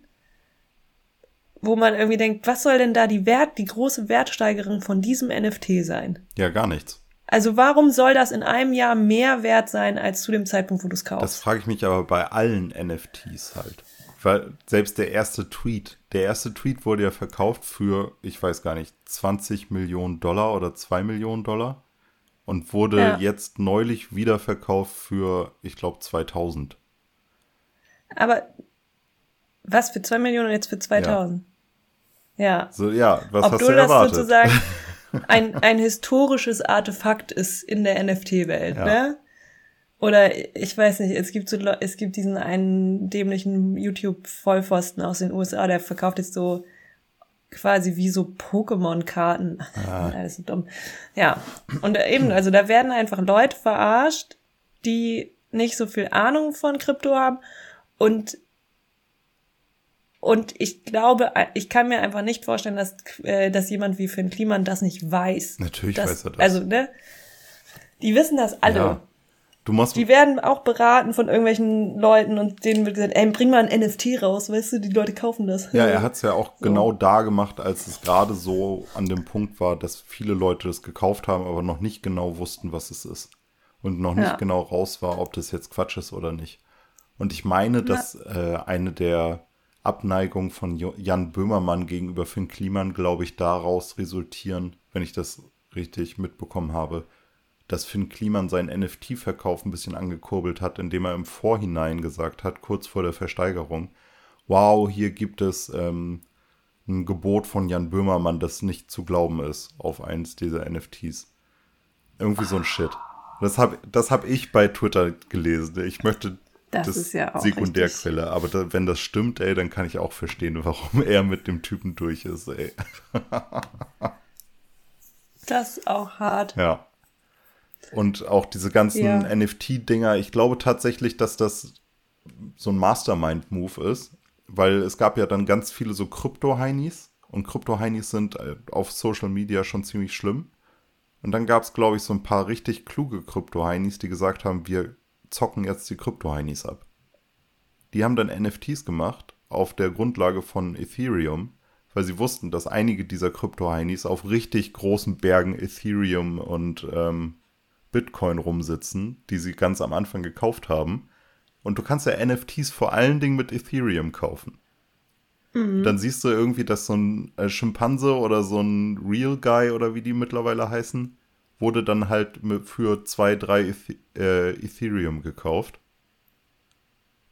wo man irgendwie denkt, was soll denn da die Wert, die große Wertsteigerung von diesem NFT sein? Ja, gar nichts. Also warum soll das in einem Jahr mehr wert sein als zu dem Zeitpunkt, wo du es kaufst? Das frage ich mich aber bei allen NFTs halt. Weil selbst der erste Tweet, der erste Tweet wurde ja verkauft für, ich weiß gar nicht, 20 Millionen Dollar oder 2 Millionen Dollar und wurde ja. jetzt neulich wieder verkauft für, ich glaube, 2000. Aber was für 2 Millionen und jetzt für 2000? Ja. ja. So, ja, was Ob hast du erwartet? das sozusagen ein, ein historisches Artefakt ist in der NFT-Welt, ja. ne? Oder ich weiß nicht, es gibt so es gibt diesen einen dämlichen YouTube-Vollpfosten aus den USA, der verkauft jetzt so quasi wie so Pokémon-Karten. Ah. Das ist dumm. Ja. Und eben, also da werden einfach Leute verarscht, die nicht so viel Ahnung von Krypto haben und und ich glaube, ich kann mir einfach nicht vorstellen, dass, äh, dass jemand wie Finn Kliman das nicht weiß. Natürlich dass, weiß er das. Also, ne? Die wissen das alle. Ja. Du musst die werden auch beraten von irgendwelchen Leuten und denen wird gesagt, ey, bring mal ein NFT raus, weißt du, die Leute kaufen das. Ja, er hat es ja auch so. genau da gemacht, als es gerade so an dem Punkt war, dass viele Leute das gekauft haben, aber noch nicht genau wussten, was es ist. Und noch nicht ja. genau raus war, ob das jetzt Quatsch ist oder nicht. Und ich meine, dass äh, eine der Abneigung von Jan Böhmermann gegenüber Finn Kliman, glaube ich, daraus resultieren, wenn ich das richtig mitbekommen habe, dass Finn Kliman seinen NFT-Verkauf ein bisschen angekurbelt hat, indem er im Vorhinein gesagt hat, kurz vor der Versteigerung, wow, hier gibt es ähm, ein Gebot von Jan Böhmermann, das nicht zu glauben ist auf eins dieser NFTs. Irgendwie so ein Shit. Das habe das hab ich bei Twitter gelesen. Ich möchte das, das ist ja auch Sekundärquelle. Richtig. Aber da, wenn das stimmt, ey, dann kann ich auch verstehen, warum er mit dem Typen durch ist, ey. das ist auch hart. Ja. Und auch diese ganzen ja. NFT-Dinger, ich glaube tatsächlich, dass das so ein Mastermind-Move ist, weil es gab ja dann ganz viele so Krypto-Heinis und Krypto-Heinis sind äh, auf Social Media schon ziemlich schlimm. Und dann gab es, glaube ich, so ein paar richtig kluge Krypto-Heinis, die gesagt haben, wir zocken jetzt die Krypto-Heinis ab. Die haben dann NFTs gemacht auf der Grundlage von Ethereum, weil sie wussten, dass einige dieser Krypto-Heinis auf richtig großen Bergen Ethereum und ähm, Bitcoin rumsitzen, die sie ganz am Anfang gekauft haben. Und du kannst ja NFTs vor allen Dingen mit Ethereum kaufen. Mhm. Dann siehst du irgendwie, dass so ein äh, Schimpanse oder so ein Real Guy oder wie die mittlerweile heißen, wurde dann halt für zwei, drei äh, Ethereum gekauft.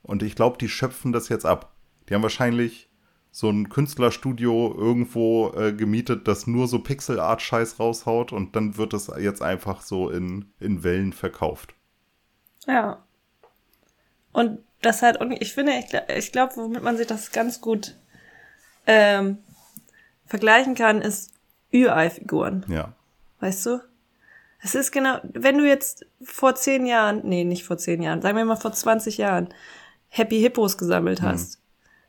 Und ich glaube, die schöpfen das jetzt ab. Die haben wahrscheinlich so ein Künstlerstudio irgendwo äh, gemietet, das nur so Pixel-Art-Scheiß raushaut und dann wird es jetzt einfach so in, in Wellen verkauft. Ja. Und das halt, ich finde, ich, ich glaube, womit man sich das ganz gut ähm, vergleichen kann, ist Ü-Ei-Figuren. Ja. Weißt du? Es ist genau, wenn du jetzt vor zehn Jahren, nee, nicht vor zehn Jahren, sagen wir mal vor 20 Jahren, Happy Hippos gesammelt mhm. hast.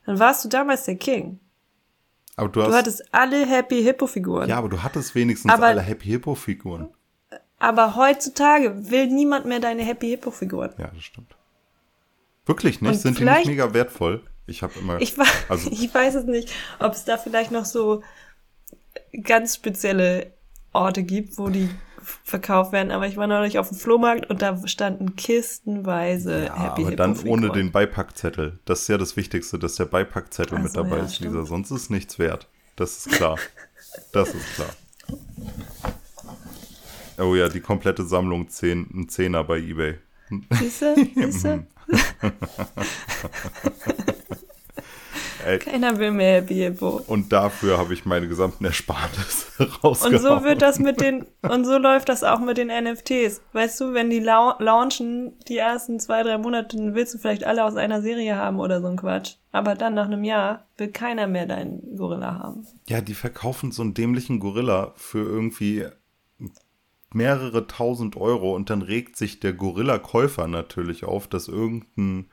Dann warst du damals der King. Aber du, hast, du hattest alle Happy Hippo Figuren. Ja, aber du hattest wenigstens aber, alle Happy Hippo Figuren. Aber heutzutage will niemand mehr deine Happy Hippo Figuren. Ja, das stimmt. Wirklich nicht? Und Sind die nicht mega wertvoll? Ich habe immer. Ich, also, ich weiß es nicht, ob es da vielleicht noch so ganz spezielle Orte gibt, wo die verkauft werden, aber ich war neulich auf dem Flohmarkt und da standen kistenweise ja, Happy aber dann ohne den Beipackzettel. Das ist ja das Wichtigste, dass der Beipackzettel also, mit dabei ja, ist, stimmt. Lisa. Sonst ist nichts wert. Das ist klar. das ist klar. Oh ja, die komplette Sammlung 10, ein Zehner bei Ebay. Siehste? Siehste? Ey. Keiner will mehr Happy Hippo. Und dafür habe ich meine gesamten Ersparnisse rausgehauen. Und so wird das mit den, und so läuft das auch mit den NFTs. Weißt du, wenn die lau launchen, die ersten zwei, drei Monate, dann willst du vielleicht alle aus einer Serie haben oder so ein Quatsch. Aber dann nach einem Jahr will keiner mehr deinen Gorilla haben. Ja, die verkaufen so einen dämlichen Gorilla für irgendwie mehrere tausend Euro und dann regt sich der Gorilla-Käufer natürlich auf, dass irgendein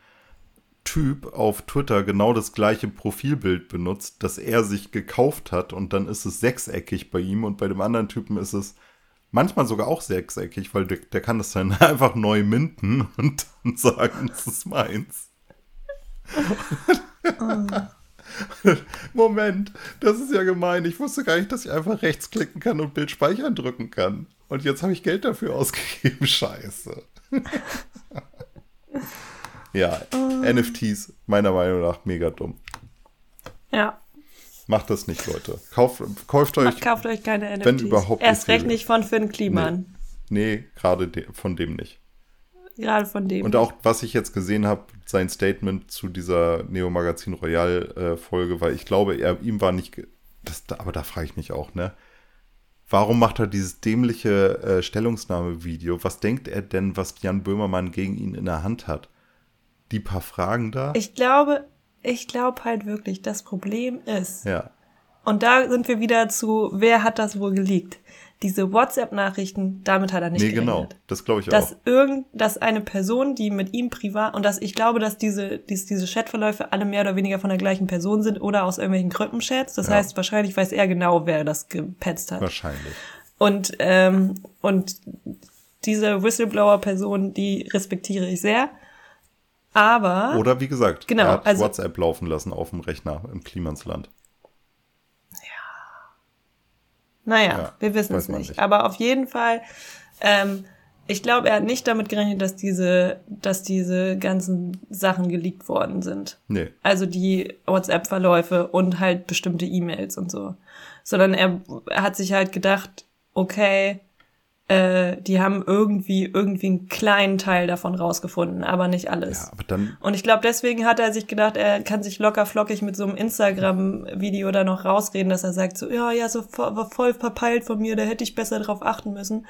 Typ auf Twitter genau das gleiche Profilbild benutzt, das er sich gekauft hat und dann ist es sechseckig bei ihm und bei dem anderen Typen ist es manchmal sogar auch sechseckig, weil der, der kann das dann einfach neu minden und dann sagen, das ist meins. Oh. Moment, das ist ja gemein. Ich wusste gar nicht, dass ich einfach rechts klicken kann und Bild speichern drücken kann. Und jetzt habe ich Geld dafür ausgegeben. Scheiße. Ja. Oh, NFTs, meiner Meinung nach, mega dumm. Ja. Macht das nicht, Leute. Kauft, kauft euch. Kauft euch keine NFTs. Wenn überhaupt Erst recht nicht von Finn Kliman. Nee, gerade de von dem nicht. Gerade von dem. Und auch, was ich jetzt gesehen habe, sein Statement zu dieser Neo Magazin Royal äh, Folge, weil ich glaube, er, ihm war nicht, das, aber da frage ich mich auch, ne? Warum macht er dieses dämliche äh, Stellungsnahme-Video? Was denkt er denn, was Jan Böhmermann gegen ihn in der Hand hat? Die paar Fragen da? Ich glaube, ich glaube halt wirklich, das Problem ist, ja. und da sind wir wieder zu, wer hat das wohl geleakt? Diese WhatsApp-Nachrichten, damit hat er nicht Nee, gerechnet. genau. Das glaube ich Dass auch. irgend, dass eine Person, die mit ihm privat, und dass ich glaube, dass diese, dies, diese Chatverläufe alle mehr oder weniger von der gleichen Person sind oder aus irgendwelchen Gruppenchats. Das Ja. heißt, wahrscheinlich weiß er genau, wer das gepetzt hat. Wahrscheinlich. Und, ähm, und diese Whistleblower-Person, die respektiere ich sehr. Aber Oder wie gesagt, Genau, er hat also- WhatsApp laufen lassen auf dem Rechner im Klimansland. Naja, Ja, wir wissen es nicht. nicht. Aber auf jeden Fall, ähm, ich glaube, er hat nicht damit gerechnet, dass diese, dass diese ganzen Sachen geleakt worden sind. Nee. Also die WhatsApp-Verläufe und halt bestimmte E-Mails und so. Sondern er, er hat sich halt gedacht, okay, äh, die haben irgendwie, irgendwie einen kleinen Teil davon rausgefunden, aber nicht alles. Ja, aber dann, Und ich glaube, deswegen hat er sich gedacht, er kann sich locker flockig mit so einem Instagram-Video da noch rausreden, dass er sagt so, ja, ja, so war voll verpeilt von mir, da hätte ich besser drauf achten müssen.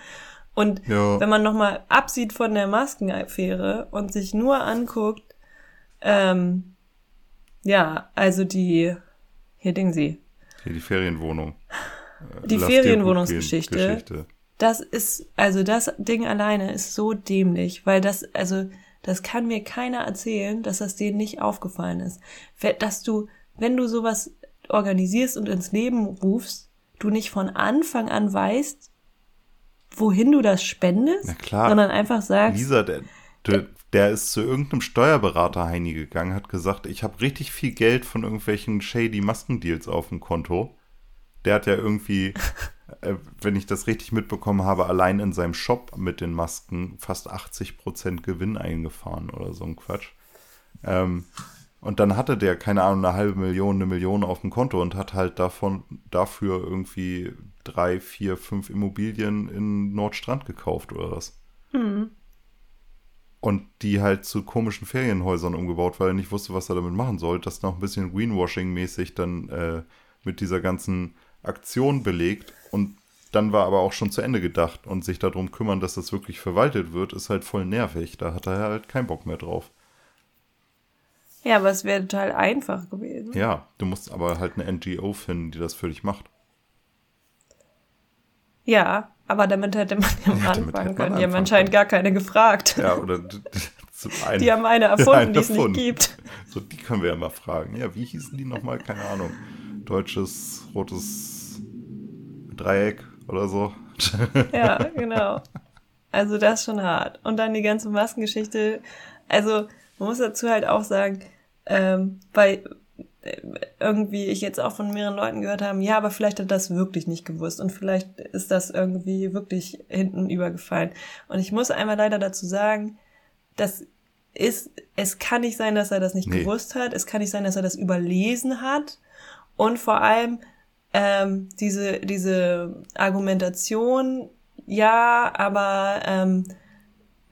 Und Ja. wenn man nochmal absieht von der Maskenaffäre und sich nur anguckt, ähm, ja, also die, hier Ding sie, hier die Ferienwohnung. Äh, Die gehen Ferienwohnungsgeschichte. Das ist, also das Ding alleine ist so dämlich, weil das, also, das kann mir keiner erzählen, dass das denen nicht aufgefallen ist. Dass du, wenn du sowas organisierst und ins Leben rufst, du nicht von Anfang an weißt, wohin du das spendest, sondern einfach sagst, Lisa, der, der, der ist zu irgendeinem Steuerberater Heini gegangen, hat gesagt, ich habe richtig viel Geld von irgendwelchen shady Maskendeals auf dem Konto. Der hat ja irgendwie, äh, wenn ich das richtig mitbekommen habe, allein in seinem Shop mit den Masken fast 80% Gewinn eingefahren oder so ein Quatsch. Ähm, und dann hatte der, keine Ahnung, eine halbe Million, eine Million auf dem Konto und hat halt davon, dafür irgendwie drei, vier, fünf Immobilien in Nordstrand gekauft oder was. Und die halt zu komischen Ferienhäusern umgebaut, weil er nicht wusste, was er damit machen soll. Das noch ein bisschen Greenwashing-mäßig dann äh, mit dieser ganzen Aktion belegt. Und dann war aber auch schon zu Ende gedacht. Und sich darum kümmern, dass das wirklich verwaltet wird, ist halt voll nervig. Da hat er halt keinen Bock mehr drauf. ja, aber es wäre total einfach gewesen. Ja, du musst aber halt eine NGO finden, die das für dich macht. Ja, aber damit hätte man ja Ja, anfangen können. Die haben anscheinend gar keine gefragt. Ja, oder zum einen. Die haben eine erfunden, die es nicht gibt. So, die können wir ja mal fragen. Ja, wie hießen die nochmal? Keine Ahnung. Deutsches, rotes Dreieck oder so. Ja, genau. Also das ist schon hart. Und dann die ganze Maskengeschichte. Also man muss dazu halt auch sagen, ähm, weil äh, irgendwie ich jetzt auch von mehreren Leuten gehört haben, ja, aber vielleicht hat das wirklich nicht gewusst und vielleicht ist das irgendwie wirklich hinten übergefallen. Und ich muss einmal leider dazu sagen, das ist, es kann nicht sein, dass er das nicht Nee. gewusst hat. Es kann nicht sein, dass er das überlesen hat. Und vor allem ähm, diese, diese Argumentation, ja, aber ähm,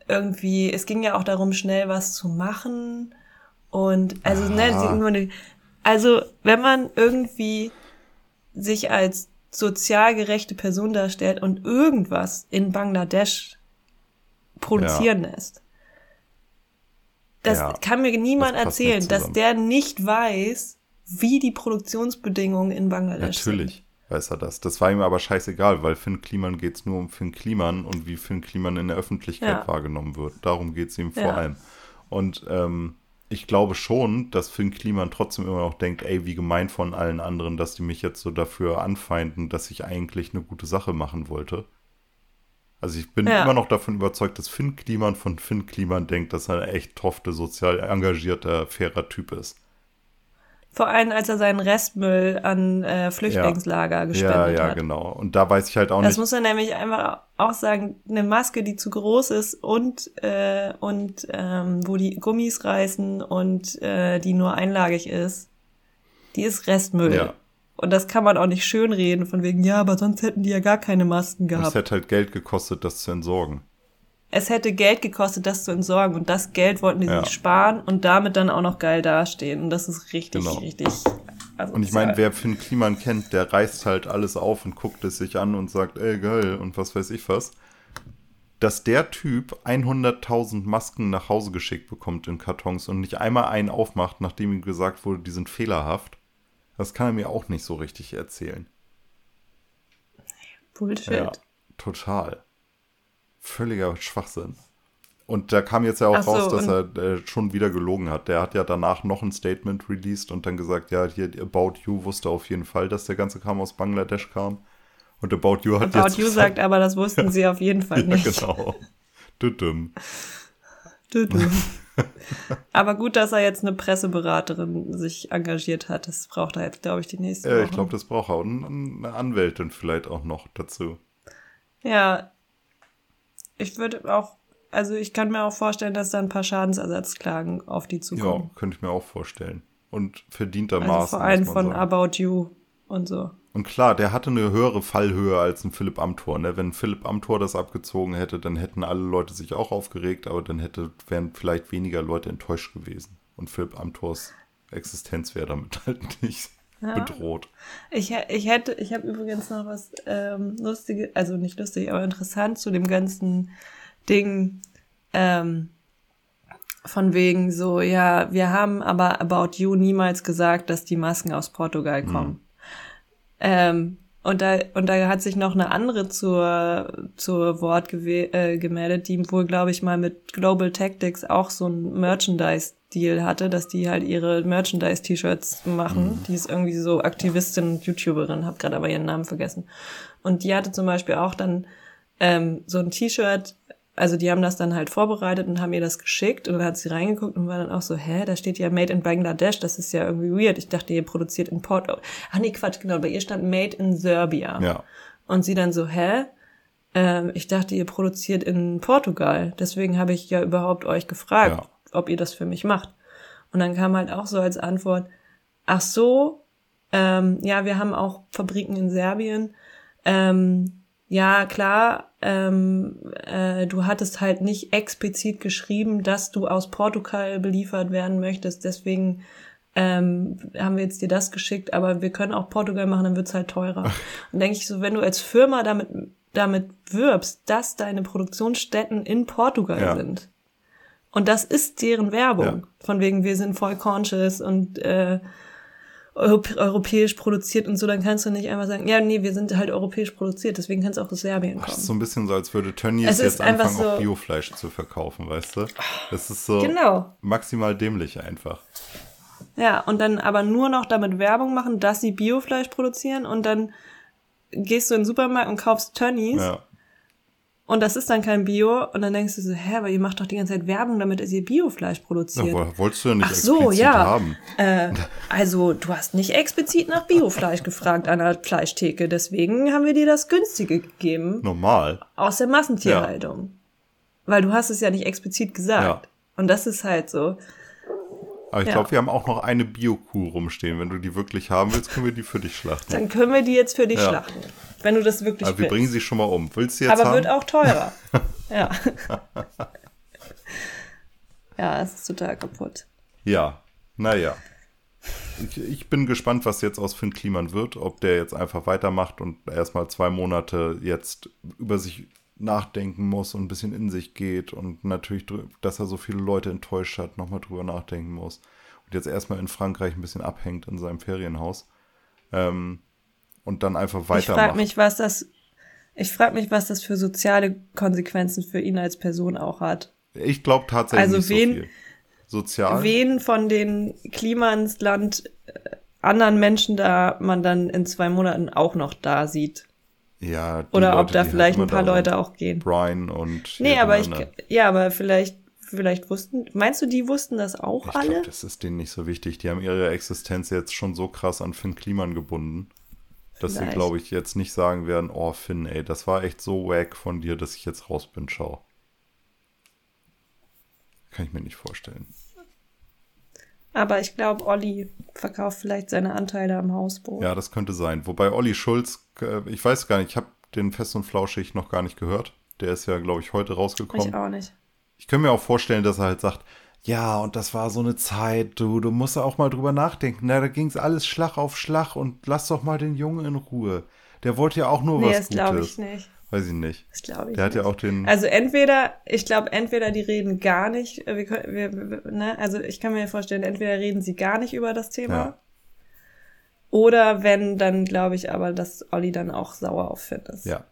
irgendwie, es ging ja auch darum, schnell was zu machen. Und also, ne, Ah. also wenn man irgendwie sich als sozial gerechte Person darstellt und irgendwas in Bangladesch produzieren lässt, das Ja, kann mir niemand das erzählen, dass der nicht weiß, wie die Produktionsbedingungen in Bangladesch sind. Natürlich weiß er das. Das war ihm aber scheißegal, weil Finn Kliman geht es nur um Finn Kliman und wie Finn Kliman in der Öffentlichkeit Ja. wahrgenommen wird. Darum geht es ihm vor Ja. allem. Und ähm, ich glaube schon, dass Finn Kliman trotzdem immer noch denkt, ey, wie gemein von allen anderen, dass die mich jetzt so dafür anfeinden, dass ich eigentlich eine gute Sache machen wollte. Also ich bin Ja. immer noch davon überzeugt, dass Finn Kliman von Finn Kliman denkt, dass er ein echt tofte, sozial engagierter, fairer Typ ist. Vor allem, als er seinen Restmüll an äh, Flüchtlingslager Ja, gespendet ja, hat. genau. Und da weiß ich halt auch Das nicht. muss er nämlich einfach auch sagen, eine Maske, die zu groß ist und, äh, und ähm, wo die Gummis reißen und äh, die nur einlagig ist, die ist Restmüll. Ja. Und das kann man auch nicht schönreden, von wegen, ja, aber sonst hätten die ja gar keine Masken Und es gehabt. hätte halt Geld gekostet, das zu entsorgen. Es hätte Geld gekostet, das zu entsorgen. Und das Geld wollten die Ja. sich sparen und damit dann auch noch geil dastehen. Und das ist richtig, Genau. richtig. Und ich meine, wer Finn Kliman kennt, der reißt halt alles auf und guckt es sich an und sagt, ey, geil, und was weiß ich was. Dass der Typ 100.000 Masken nach Hause geschickt bekommt in Kartons und nicht einmal einen aufmacht, nachdem ihm gesagt wurde, die sind fehlerhaft, das kann er mir auch nicht so richtig erzählen. Bullshit. Ja, total. Völliger Schwachsinn. Und da kam jetzt ja auch so, raus, dass er äh, schon wieder gelogen hat. Der hat ja danach noch ein Statement released und dann gesagt, ja, hier About You wusste auf jeden Fall, dass der ganze Kram aus Bangladesch kam. Und About You hat About jetzt You sagt aber, das wussten sie auf jeden Fall ja, nicht. genau. Düdüm. Dü, dü. aber gut, dass er jetzt eine Presseberaterin sich engagiert hat. Das braucht er jetzt, glaube ich, die nächste Ja, Woche. ich glaube, das braucht er. Und eine Anwältin vielleicht auch noch dazu. Ja, ich würde auch, also ich kann mir auch vorstellen, dass da ein paar Schadensersatzklagen auf die Ja, zukommen. könnte ich mir auch vorstellen. Und also verdientermaßen. vor allem von sagen. About You und so. Und klar, der hatte eine höhere Fallhöhe als ein Philipp Amthor. Ne? Wenn Philipp Amthor das abgezogen hätte, dann hätten alle Leute sich auch aufgeregt, aber dann hätte, wären vielleicht weniger Leute enttäuscht gewesen. Und Philipp Amthors Existenz wäre damit halt nicht bedroht. Ich, ich hätte, ich habe übrigens noch was ähm, Lustiges, also nicht lustig, aber interessant zu dem ganzen Ding. Ähm, von wegen so, ja, wir haben aber About You niemals gesagt, dass die Masken aus Portugal kommen. Ähm, und da, und da hat sich noch eine andere zur, zur Wort äh, gemeldet, die wohl, glaube ich, mal mit Global Tactics auch so ein Merchandise-Deal hatte, dass die halt ihre Merchandise-T-Shirts machen. Die ist irgendwie so Aktivistin und YouTuberin, hab gerade aber ihren Namen vergessen. Und die hatte zum Beispiel auch dann ähm, so ein T-Shirt, also die haben das dann halt vorbereitet und haben ihr das geschickt und dann hat sie reingeguckt und war dann auch so, hä, da steht ja Made in Bangladesh, das ist ja irgendwie weird. Ich dachte, ihr produziert in Port. Ach nee, Quatsch, genau, bei ihr stand Made in Serbia. Ja. Und sie dann so, hä? Ähm, ich dachte, ihr produziert in Portugal. Deswegen habe ich ja überhaupt euch gefragt, Ja. Ob ihr das für mich macht. Und dann kam halt auch so als Antwort, ach so, ähm, ja, wir haben auch Fabriken in Serbien. Ähm, ja, klar, ähm, äh, du hattest halt nicht explizit geschrieben, dass du aus Portugal beliefert werden möchtest. Deswegen ähm, haben wir jetzt dir das geschickt, aber wir können auch Portugal machen, dann wird's halt teurer. Und denke ich so, wenn du als Firma damit, damit wirbst, dass deine Produktionsstätten in Portugal Ja. sind. Und das ist deren Werbung. Ja. Von wegen, wir sind voll conscious und äh, europ- europäisch produziert und so, dann kannst du nicht einfach sagen, ja, nee, wir sind halt europäisch produziert, deswegen kann es auch aus Serbien Das ist kommen. so ein bisschen so, als würde Tönnies jetzt anfangen, auch so- Biofleisch zu verkaufen, weißt du? Das ist so Genau. maximal dämlich einfach. Ja, und dann aber nur noch damit Werbung machen, dass sie Biofleisch produzieren und dann gehst du in den Supermarkt und kaufst Tönnies Ja. Und das ist dann kein Bio und dann denkst du so, hä, aber ihr macht doch die ganze Zeit Werbung, damit ihr Biofleisch ja produziert. wo- wolltest du ja nicht Ach so, ja. haben. Äh, also, du hast nicht explizit nach Biofleisch gefragt an der Fleischtheke, deswegen haben wir dir das günstige gegeben Normal. aus der Massentierhaltung. Weil du hast es ja nicht explizit gesagt. Ja. Und das ist halt so. Aber ich Ja. glaube, wir haben auch noch eine Bio-Kuh rumstehen. Wenn du die wirklich haben willst, können wir die für dich schlachten. Dann können wir die jetzt für dich Ja. schlachten. Wenn du das wirklich Aber wir willst. bringen sie schon mal um. Willst du jetzt Aber haben? wird auch teurer. ja. ja, es ist total kaputt. Ja, naja. Ich, ich bin gespannt, was jetzt aus Finn Kliman wird, ob der jetzt einfach weitermacht und erstmal zwei Monate jetzt über sich nachdenken muss und ein bisschen in sich geht und natürlich, dass er so viele Leute enttäuscht hat, nochmal drüber nachdenken muss und jetzt erstmal in Frankreich ein bisschen abhängt in seinem Ferienhaus ähm, und dann einfach Ich frage mich, was das, ich frage mich, was das für soziale Konsequenzen für ihn als Person auch hat. Ich glaube tatsächlich Also wen- so viel. Sozial? Wen von den Klimansland äh, anderen Menschen da man dann in zwei Monaten auch noch da sieht. ja, die Oder Leute, ob da die halt vielleicht immer ein paar Leute auch gehen. Brian und Nee, aber die ich, ja, aber vielleicht vielleicht wussten, meinst du, die wussten das auch Ich alle? glaube, das ist denen nicht so wichtig. Die haben ihre Existenz jetzt schon so krass an Finn Kliman gebunden, dass sie, glaube ich, jetzt nicht sagen werden, oh Finn, ey, das war echt so wack von dir, dass ich jetzt raus bin, schau. Kann ich mir nicht vorstellen. Aber ich glaube, Olli verkauft vielleicht seine Anteile am Hausboot. Ja, das könnte sein. Wobei Olli Schulz, äh, ich weiß gar nicht, ich habe den Fest und Flauschig noch gar nicht gehört. Der ist ja, glaube ich, heute rausgekommen. ich auch nicht. Ich kann mir auch vorstellen, dass er halt sagt, ja, und das war so eine Zeit, du, du musst auch mal drüber nachdenken. Na, da ging es alles Schlag auf Schlag und lass doch mal den Jungen in Ruhe. Der wollte ja auch nur Nee, was das glaube Gutes. ich nicht. Weiß ich nicht. Das glaube ich Der hat nicht. ja auch den. Also entweder, ich glaube, entweder die reden gar nicht, äh, wir, wir, wir, ne, also ich kann mir vorstellen, entweder reden sie gar nicht über das Thema. Ja. Oder wenn, dann glaube ich aber, dass Olli dann auch sauer auf Finn ist. ja.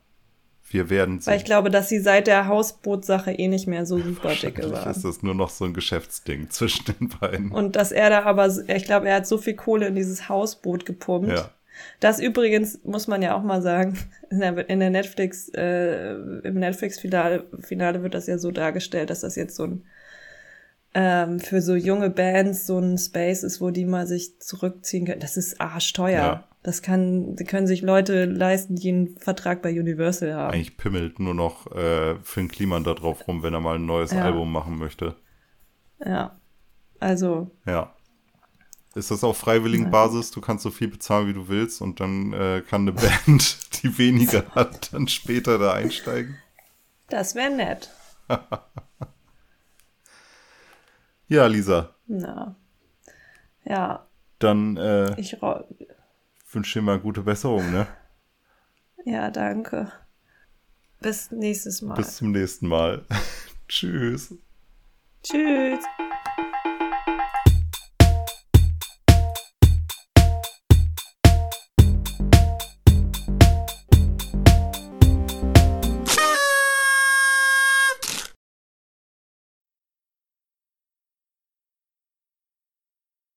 Wir werden Weil ich glaube, dass sie seit der Hausbootsache eh nicht mehr so super dicke waren. ist das nur noch so ein Geschäftsding zwischen den beiden. Und dass er da aber, ich glaube, er hat so viel Kohle in dieses Hausboot gepumpt. ja. Das übrigens muss man ja auch mal sagen, in der, in der Netflix, äh, im Netflix-Finale Finale wird das ja so dargestellt, dass das jetzt so ein ähm, für so junge Bands so ein Space ist, wo die mal sich zurückziehen können. Das ist arschteuer. Ja. Das kann, können sich Leute leisten, die einen Vertrag bei Universal haben. Eigentlich pimmelt nur noch äh, Finn Kliman da drauf rum, wenn er mal ein neues Ja. Album machen möchte. Ja. Also, Ja. Ist das auf freiwilligen Basis? Du kannst so viel bezahlen, wie du willst und dann äh, kann eine Band, die weniger hat, dann später da einsteigen. das wäre nett. Ja, Lisa, Na. Ja, dann äh, ich wünsche dir mal gute Besserung, ne? ja, danke. Bis nächstes Mal. Bis zum nächsten Mal. Tschüss. Tschüss.